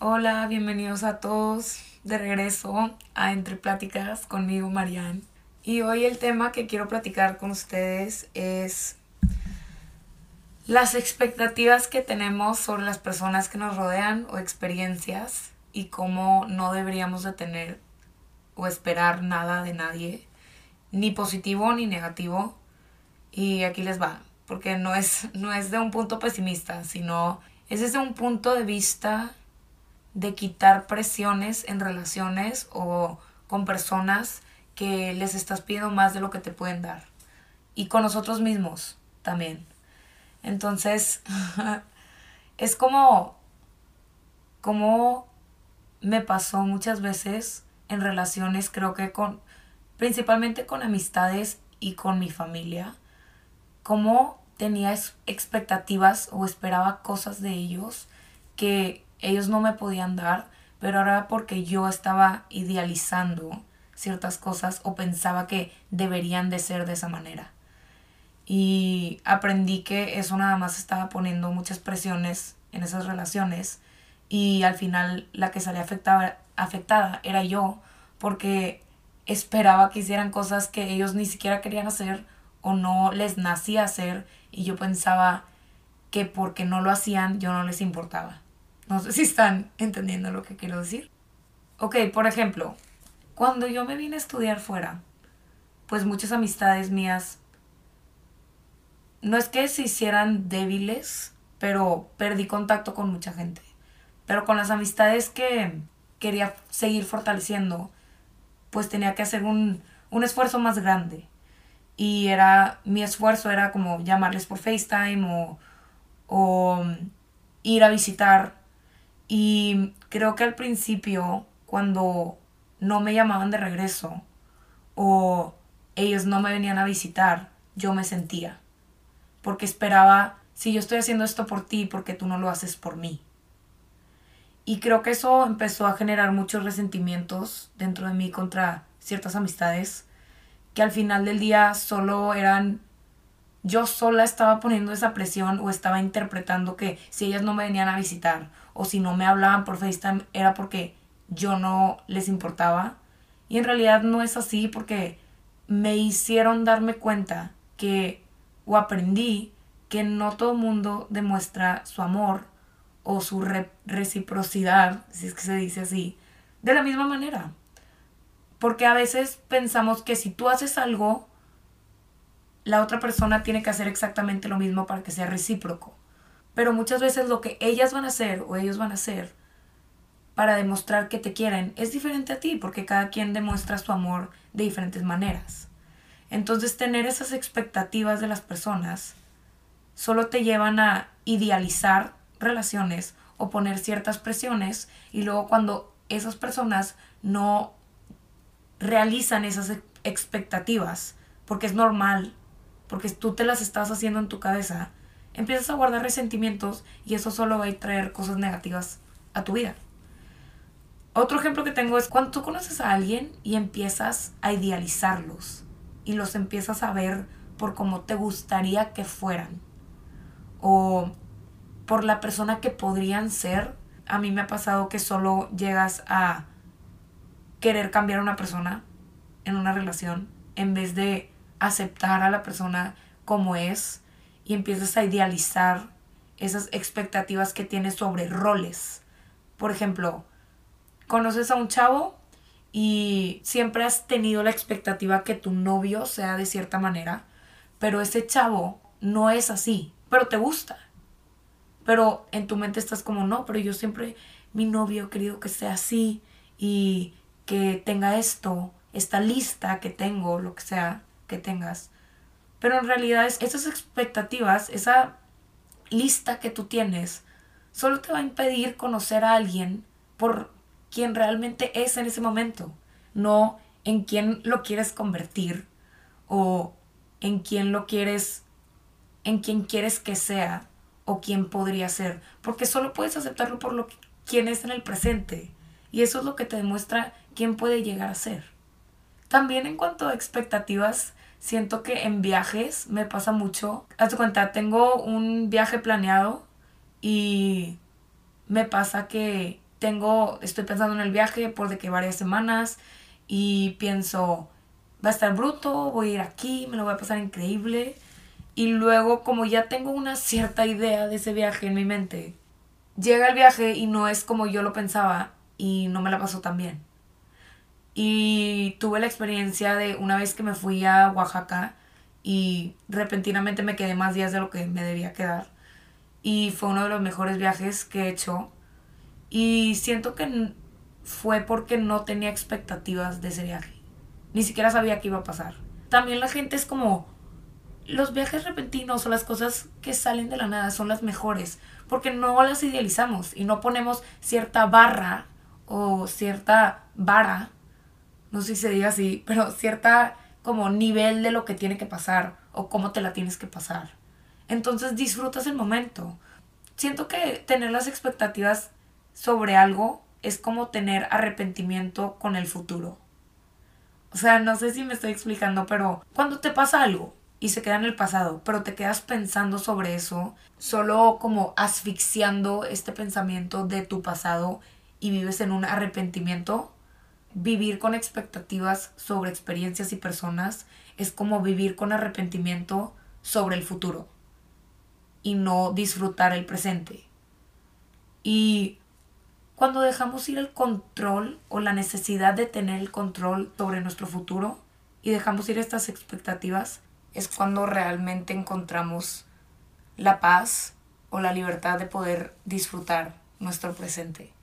Hola, bienvenidos a todos de regreso a Entre Pláticas conmigo, Marianne. Y hoy el tema que quiero platicar con ustedes es las expectativas que tenemos sobre las personas que nos rodean o experiencias y cómo no deberíamos de tener o esperar nada de nadie, ni positivo ni negativo. Y aquí les va, porque no es, no es de un punto pesimista, sino es desde un punto de vista de quitar presiones en relaciones o con personas que les estás pidiendo más de lo que te pueden dar. Y con nosotros mismos también. Entonces, es como, como me pasó muchas veces en relaciones, creo que con, principalmente con amistades y con mi familia, como tenía expectativas o esperaba cosas de ellos que ellos no me podían dar, pero ahora porque yo estaba idealizando ciertas cosas o pensaba que deberían de ser de esa manera. Y aprendí que eso nada más estaba poniendo muchas presiones en esas relaciones y al final la que salía afectada, afectada era yo porque esperaba que hicieran cosas que ellos ni siquiera querían hacer o no les nacía hacer y yo pensaba que porque no lo hacían yo no les importaba. No sé si están entendiendo lo que quiero decir. Ok, por ejemplo, cuando yo me vine a estudiar fuera, pues muchas amistades mías, no es que se hicieran débiles, pero perdí contacto con mucha gente. Pero con las amistades que quería seguir fortaleciendo, pues tenía que hacer un, un esfuerzo más grande. Y era, mi esfuerzo era como llamarles por FaceTime o, o ir a visitar y creo que al principio, cuando no me llamaban de regreso o ellos no me venían a visitar, yo me sentía. Porque esperaba, si yo estoy haciendo esto por ti, porque tú no lo haces por mí? Y creo que eso empezó a generar muchos resentimientos dentro de mí contra ciertas amistades que al final del día solo eran yo sola estaba poniendo esa presión o estaba interpretando que si ellas no me venían a visitar o si no me hablaban por FaceTime era porque yo no les importaba. Y en realidad no es así porque me hicieron darme cuenta que o aprendí que no todo mundo demuestra su amor o su reciprocidad, si es que se dice así, de la misma manera. Porque a veces pensamos que si tú haces algo, la otra persona tiene que hacer exactamente lo mismo para que sea recíproco. Pero muchas veces lo que ellas van a hacer o ellos van a hacer para demostrar que te quieren es diferente a ti, porque cada quien demuestra su amor de diferentes maneras. Entonces tener esas expectativas de las personas solo te llevan a idealizar relaciones o poner ciertas presiones y luego cuando esas personas no realizan esas expectativas, porque es normal porque tú te las estás haciendo en tu cabeza, empiezas a guardar resentimientos y eso solo va a traer cosas negativas a tu vida. Otro ejemplo que tengo es cuando tú conoces a alguien y empiezas a idealizarlos y los empiezas a ver por cómo te gustaría que fueran o por la persona que podrían ser. A mí me ha pasado que solo llegas a querer cambiar a una persona en una relación en vez de aceptar a la persona como es y empiezas a idealizar esas expectativas que tienes sobre roles. Por ejemplo, conoces a un chavo y siempre has tenido la expectativa que tu novio sea de cierta manera, pero ese chavo no es así, pero te gusta. Pero en tu mente estás como, no, pero yo siempre, mi novio he querido que sea así y que tenga esto, esta lista que tengo, lo que sea que tengas. Pero en realidad esas expectativas, esa lista que tú tienes, solo te va a impedir conocer a alguien por quien realmente es en ese momento, no en quién lo quieres convertir o en quién lo quieres, en quién quieres que sea o quién podría ser, porque solo puedes aceptarlo por lo que quien es en el presente y eso es lo que te demuestra quién puede llegar a ser. También en cuanto a expectativas, siento que en viajes me pasa mucho. Haz cuenta, tengo un viaje planeado y me pasa que tengo, estoy pensando en el viaje por de que varias semanas y pienso, va a estar bruto, voy a ir aquí, me lo voy a pasar increíble. Y luego, como ya tengo una cierta idea de ese viaje en mi mente, llega el viaje y no es como yo lo pensaba y no me la pasó tan bien. Y tuve la experiencia de una vez que me fui a Oaxaca y repentinamente me quedé más días de lo que me debía quedar. Y fue uno de los mejores viajes que he hecho. Y siento que fue porque no tenía expectativas de ese viaje. Ni siquiera sabía qué iba a pasar. También la gente es como, los viajes repentinos o las cosas que salen de la nada son las mejores, porque no las idealizamos y no ponemos cierta barra o cierta vara no sé si se diga así, pero cierta como nivel de lo que tiene que pasar o cómo te la tienes que pasar. Entonces disfrutas el momento. Siento que tener las expectativas sobre algo es como tener arrepentimiento con el futuro. O sea, no sé si me estoy explicando, pero cuando te pasa algo y se queda en el pasado, pero te quedas pensando sobre eso, solo como asfixiando este pensamiento de tu pasado y vives en un arrepentimiento, vivir con expectativas sobre experiencias y personas es como vivir con arrepentimiento sobre el futuro y no disfrutar el presente. Y cuando dejamos ir el control o la necesidad de tener el control sobre nuestro futuro y dejamos ir estas expectativas, es cuando realmente encontramos la paz o la libertad de poder disfrutar nuestro presente.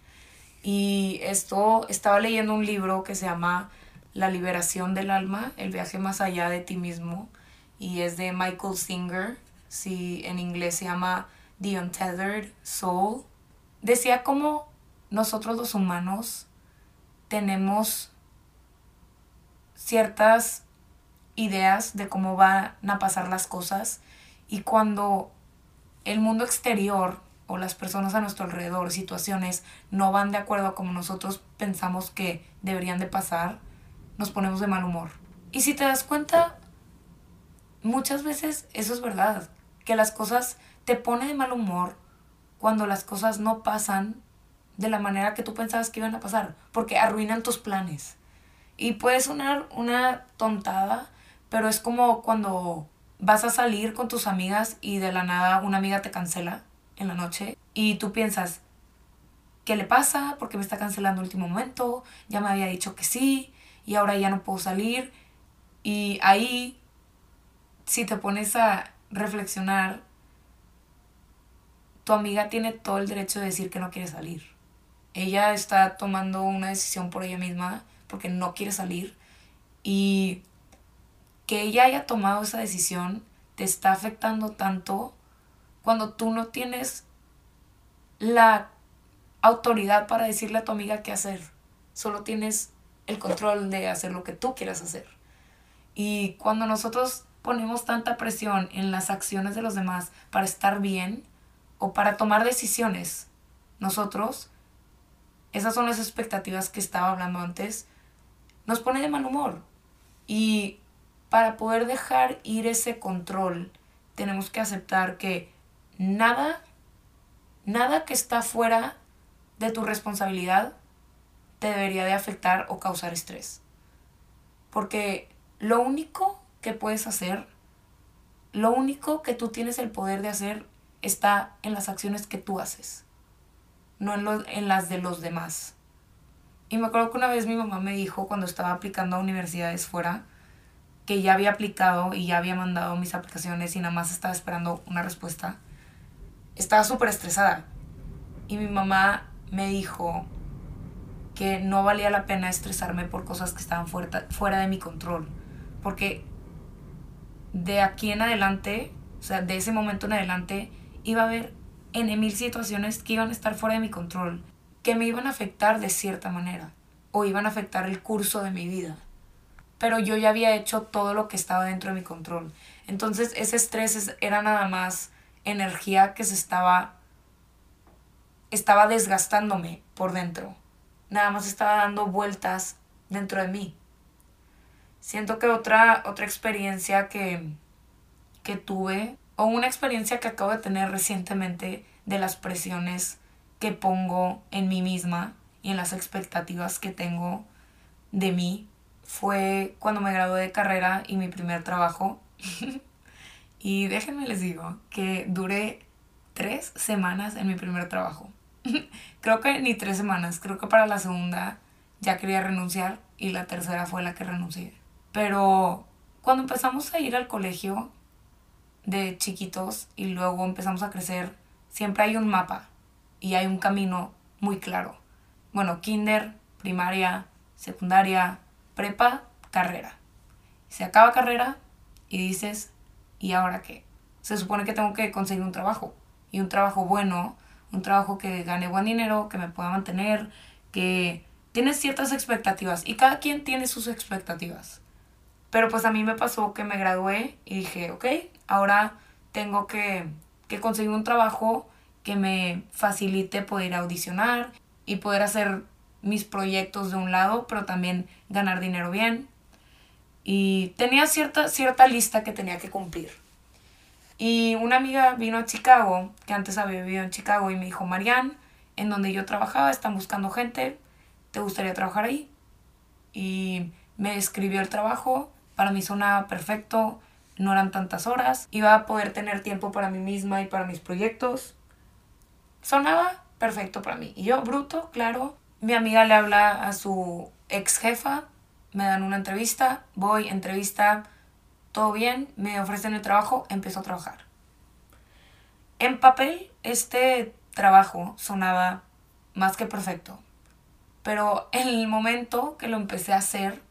Y esto, estaba leyendo un libro que se llama La liberación del alma, el viaje más allá de ti mismo, y es de Michael Singer, si en inglés se llama The Untethered Soul. Decía cómo nosotros los humanos tenemos ciertas ideas de cómo van a pasar las cosas y cuando el mundo exterior o las personas a nuestro alrededor, situaciones, no van de acuerdo a como nosotros pensamos que deberían de pasar, nos ponemos de mal humor. Y si te das cuenta, muchas veces eso es verdad, que las cosas te pone de mal humor cuando las cosas no pasan de la manera que tú pensabas que iban a pasar, porque arruinan tus planes. Y puede sonar una tontada, pero es como cuando vas a salir con tus amigas y de la nada una amiga te cancela en la noche y tú piensas, ¿qué le pasa? Porque me está cancelando el último momento, ya me había dicho que sí y ahora ya no puedo salir. Y ahí, si te pones a reflexionar, tu amiga tiene todo el derecho de decir que no quiere salir. Ella está tomando una decisión por ella misma porque no quiere salir y que ella haya tomado esa decisión te está afectando tanto cuando tú no tienes la autoridad para decirle a tu amiga qué hacer. Solo tienes el control de hacer lo que tú quieras hacer. Y cuando nosotros ponemos tanta presión en las acciones de los demás para estar bien o para tomar decisiones, nosotros, esas son las expectativas que estaba hablando antes, nos pone de mal humor. Y para poder dejar ir ese control, tenemos que aceptar que nada, nada que está fuera de tu responsabilidad te debería de afectar o causar estrés. Porque lo único que puedes hacer, lo único que tú tienes el poder de hacer está en las acciones que tú haces, no en, en las de los demás. Y me acuerdo que una vez mi mamá me dijo cuando estaba aplicando a universidades fuera, que ya había aplicado y ya había mandado mis aplicaciones y nada más estaba esperando una respuesta estaba súper estresada. Y mi mamá me dijo que no valía la pena estresarme por cosas que estaban fuera, fuera de mi control. Porque de aquí en adelante, o sea, de ese momento en adelante, iba a haber en mil situaciones que iban a estar fuera de mi control, que me iban a afectar de cierta manera, o iban a afectar el curso de mi vida. Pero yo ya había hecho todo lo que estaba dentro de mi control. Entonces ese estrés era nada más energía que se estaba estaba desgastándome por dentro. Nada más estaba dando vueltas dentro de mí. Siento que otra, otra experiencia que, que tuve, o una experiencia que acabo de tener recientemente de las presiones que pongo en mí misma y en las expectativas que tengo de mí fue cuando me gradué de carrera y mi primer trabajo. y déjenme les digo que duré tres semanas en mi primer trabajo. creo que ni tres semanas, creo que para la segunda ya quería renunciar y la tercera fue la que renuncié. Pero cuando empezamos a ir al colegio de chiquitos y luego empezamos a crecer, siempre hay un mapa y hay un camino muy claro. Bueno, kinder, primaria, secundaria, prepa, carrera. Se acaba carrera y dices, ¿y ahora qué? Se supone que tengo que conseguir un trabajo y un trabajo bueno, un trabajo que gane buen dinero, que me pueda mantener, que tiene ciertas expectativas y cada quien tiene sus expectativas. Pero pues a mí me pasó que me gradué y dije, ok, ahora tengo que, que conseguir un trabajo que me facilite poder audicionar y poder hacer mis proyectos de un lado, pero también ganar dinero bien. Y tenía cierta, cierta lista que tenía que cumplir. Y una amiga vino a Chicago, que antes había vivido en Chicago, y me dijo, Marianne, en donde yo trabajaba están buscando gente, ¿te gustaría trabajar ahí? Y me escribió el trabajo, para mí sonaba perfecto, no eran tantas horas, iba a poder tener tiempo para mí misma y para mis proyectos. Sonaba perfecto para mí. Y yo, bruto, claro, mi amiga le habla a su ex jefa, me dan una entrevista, voy, entrevista, todo bien, me ofrecen el trabajo, empiezo a trabajar. En papel, este trabajo sonaba más que perfecto, pero en el momento que lo empecé a hacer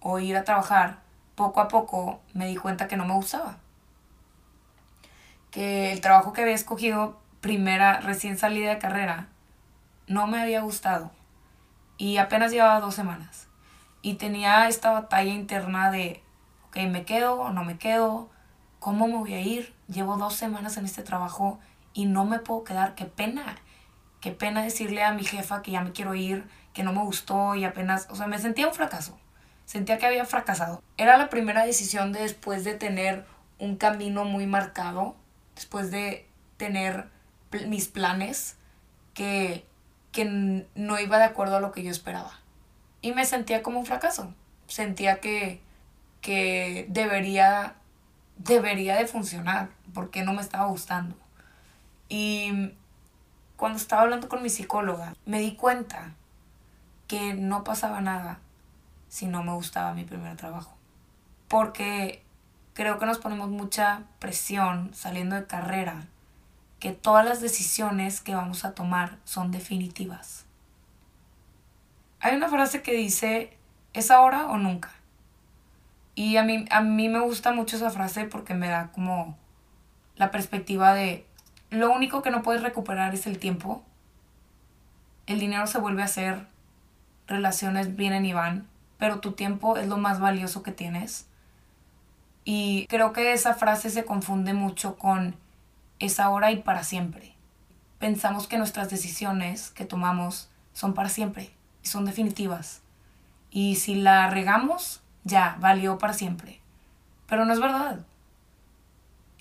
o ir a trabajar, poco a poco me di cuenta que no me gustaba. Que el trabajo que había escogido, primera, recién salida de carrera, no me había gustado. Y apenas llevaba dos semanas. Y tenía esta batalla interna de ok, me quedo o no me quedo, ¿cómo me voy a ir? Llevo dos semanas en este trabajo y no me puedo quedar, qué pena, qué pena decirle a mi jefa que ya me quiero ir, que no me gustó y apenas, o sea, me sentía un fracaso, sentía que había fracasado. Era la primera decisión después de tener un camino muy marcado, después de tener mis planes, que, que no iba de acuerdo a lo que yo esperaba. Y me sentía como un fracaso, sentía que que debería, debería de funcionar, porque no me estaba gustando. Y cuando estaba hablando con mi psicóloga, me di cuenta que no pasaba nada si no me gustaba mi primer trabajo. Porque creo que nos ponemos mucha presión saliendo de carrera, que todas las decisiones que vamos a tomar son definitivas. Hay una frase que dice, ¿es ahora o nunca? Y a mí, a mí me gusta mucho esa frase porque me da como la perspectiva de lo único que no puedes recuperar es el tiempo. El dinero se vuelve a hacer, relaciones vienen y van, pero tu tiempo es lo más valioso que tienes. Y creo que esa frase se confunde mucho con es ahora y para siempre. Pensamos que nuestras decisiones que tomamos son para siempre son definitivas. Y si la regamos, ya, valió para siempre. Pero no es verdad.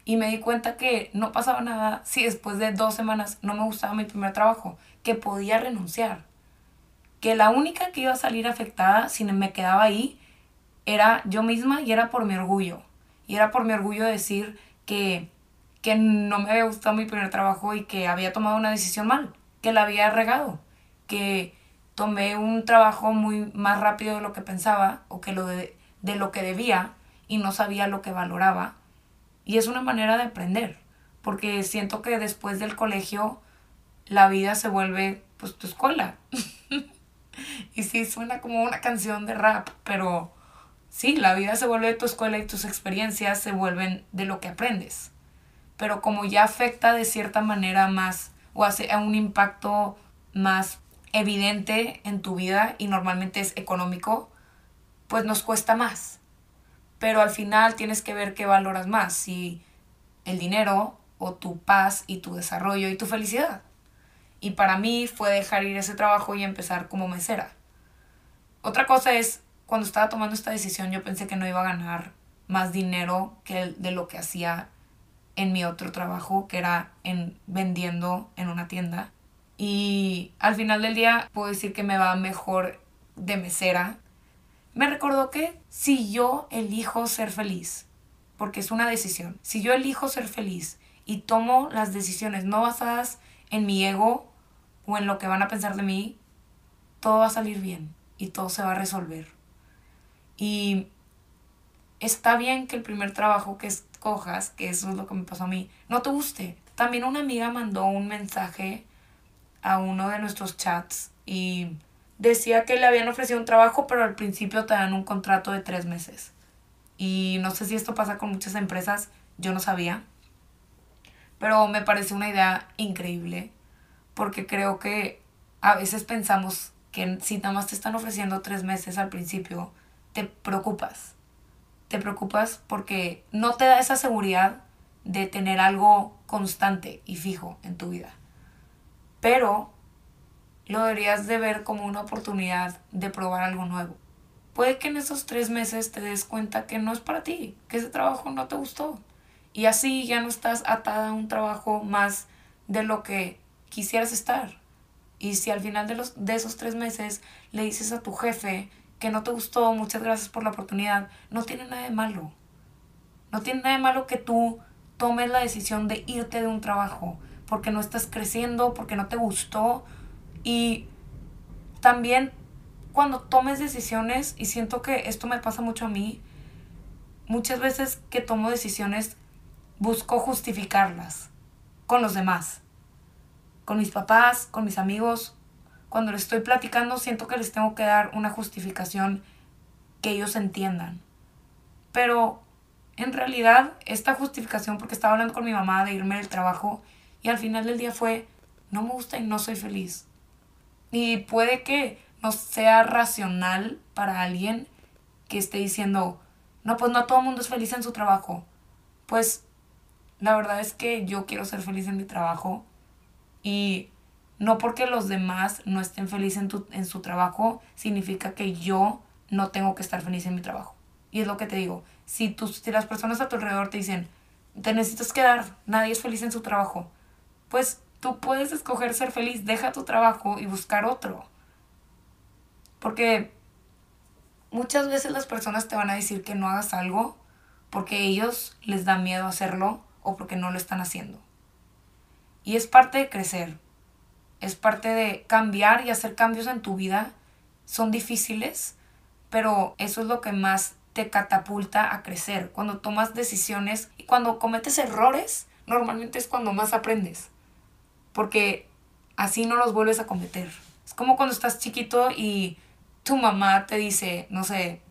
Y me di cuenta que no pasaba nada si después de dos semanas no me gustaba mi primer trabajo, que podía renunciar. Que la única que iba a salir afectada si me quedaba ahí era yo misma y era por mi orgullo. Y era por mi orgullo decir que, que no me había gustado mi primer trabajo y que había tomado una decisión mal, que la había regado, que tomé un trabajo muy más rápido de lo que pensaba o que lo de, de lo que debía y no sabía lo que valoraba. Y es una manera de aprender, porque siento que después del colegio la vida se vuelve pues tu escuela. y sí, suena como una canción de rap, pero sí, la vida se vuelve tu escuela y tus experiencias se vuelven de lo que aprendes. Pero como ya afecta de cierta manera más o hace un impacto más evidente en tu vida y normalmente es económico, pues nos cuesta más. Pero al final tienes que ver qué valoras más, si el dinero o tu paz y tu desarrollo y tu felicidad. Y para mí fue dejar ir ese trabajo y empezar como mesera. Otra cosa es, cuando estaba tomando esta decisión yo pensé que no iba a ganar más dinero que de lo que hacía en mi otro trabajo, que era en vendiendo en una tienda. Y al final del día puedo decir que me va mejor de mesera. Me recordó que si yo elijo ser feliz, porque es una decisión, si yo elijo ser feliz y tomo las decisiones no basadas en mi ego o en lo que van a pensar de mí, todo va a salir bien y todo se va a resolver. Y está bien que el primer trabajo que escojas, que eso es lo que me pasó a mí, no te guste. También una amiga mandó un mensaje a uno de nuestros chats y decía que le habían ofrecido un trabajo, pero al principio te dan un contrato de tres meses. Y no sé si esto pasa con muchas empresas, yo no sabía. Pero me parece una idea increíble, porque creo que a veces pensamos que si nada más te están ofreciendo tres meses al principio, te preocupas. Te preocupas porque no te da esa seguridad de tener algo constante y fijo en tu vida. Pero lo deberías de ver como una oportunidad de probar algo nuevo. Puede que en esos tres meses te des cuenta que no es para ti, que ese trabajo no te gustó. Y así ya no estás atada a un trabajo más de lo que quisieras estar. Y si al final de, los, de esos tres meses le dices a tu jefe que no te gustó, muchas gracias por la oportunidad, no tiene nada de malo. No tiene nada de malo que tú tomes la decisión de irte de un trabajo porque no estás creciendo, porque no te gustó. Y también cuando tomes decisiones, y siento que esto me pasa mucho a mí, muchas veces que tomo decisiones busco justificarlas con los demás, con mis papás, con mis amigos, cuando les estoy platicando siento que les tengo que dar una justificación que ellos entiendan. Pero en realidad esta justificación, porque estaba hablando con mi mamá de irme del trabajo y al final del día fue, no me gusta y no soy feliz. Y puede que no sea racional para alguien que esté diciendo, no, pues no todo el mundo es feliz en su trabajo. Pues la verdad es que yo quiero ser feliz en mi trabajo y no porque los demás no estén felices en, en su trabajo, significa que yo no tengo que estar feliz en mi trabajo. Y es lo que te digo, si, tú, si las personas a tu alrededor te dicen, te necesitas quedar, nadie es feliz en su trabajo, pues tú puedes escoger ser feliz, deja tu trabajo y buscar otro. Porque muchas veces las personas te van a decir que no hagas algo porque ellos les da miedo hacerlo o porque no lo están haciendo. Y es parte de crecer es parte de cambiar y hacer cambios en tu vida. Son difíciles, pero eso es lo que más te catapulta a crecer. Cuando tomas decisiones y cuando cometes errores, normalmente es cuando más aprendes. Porque así no los vuelves a cometer. Es como cuando estás chiquito y tu mamá te dice, no sé,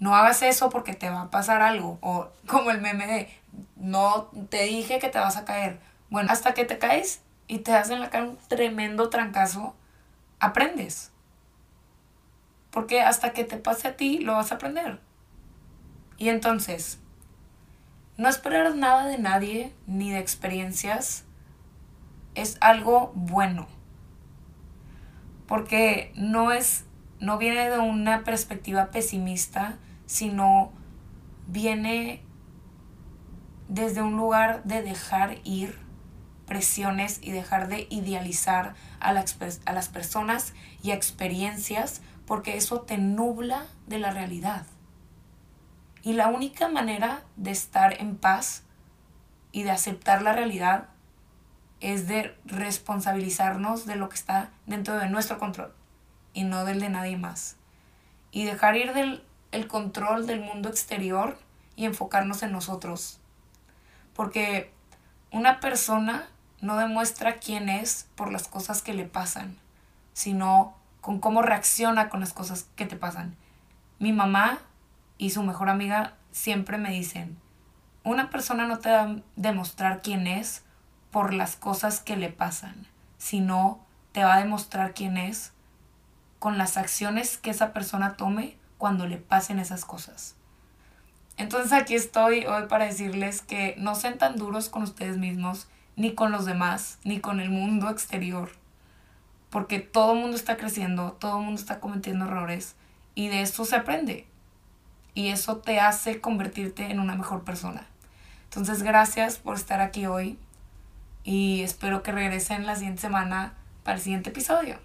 no hagas eso porque te va a pasar algo. O como el meme de, no te dije que te vas a caer. Bueno, hasta que te caes y te hacen la cara un tremendo trancazo, aprendes. Porque hasta que te pase a ti, lo vas a aprender. Y entonces, no esperar nada de nadie ni de experiencias es algo bueno. Porque no es no viene de una perspectiva pesimista, sino viene desde un lugar de dejar ir presiones y dejar de idealizar a, a las personas y experiencias porque eso te nubla de la realidad. Y la única manera de estar en paz y de aceptar la realidad es de responsabilizarnos de lo que está dentro de nuestro control y no del de nadie más. Y dejar ir del el control del mundo exterior y enfocarnos en nosotros. Porque una persona no demuestra quién es por las cosas que le pasan, sino con cómo reacciona con las cosas que te pasan. Mi mamá y su mejor amiga siempre me dicen, una persona no te va a demostrar quién es por las cosas que le pasan, sino te va a demostrar quién es con las acciones que esa persona tome cuando le pasen esas cosas. Entonces aquí estoy hoy para decirles que no sean tan duros con ustedes mismos, ni con los demás, ni con el mundo exterior. Porque todo el mundo está creciendo, todo el mundo está cometiendo errores y de esto se aprende. Y eso te hace convertirte en una mejor persona. Entonces, gracias por estar aquí hoy y espero que regresen la siguiente semana para el siguiente episodio.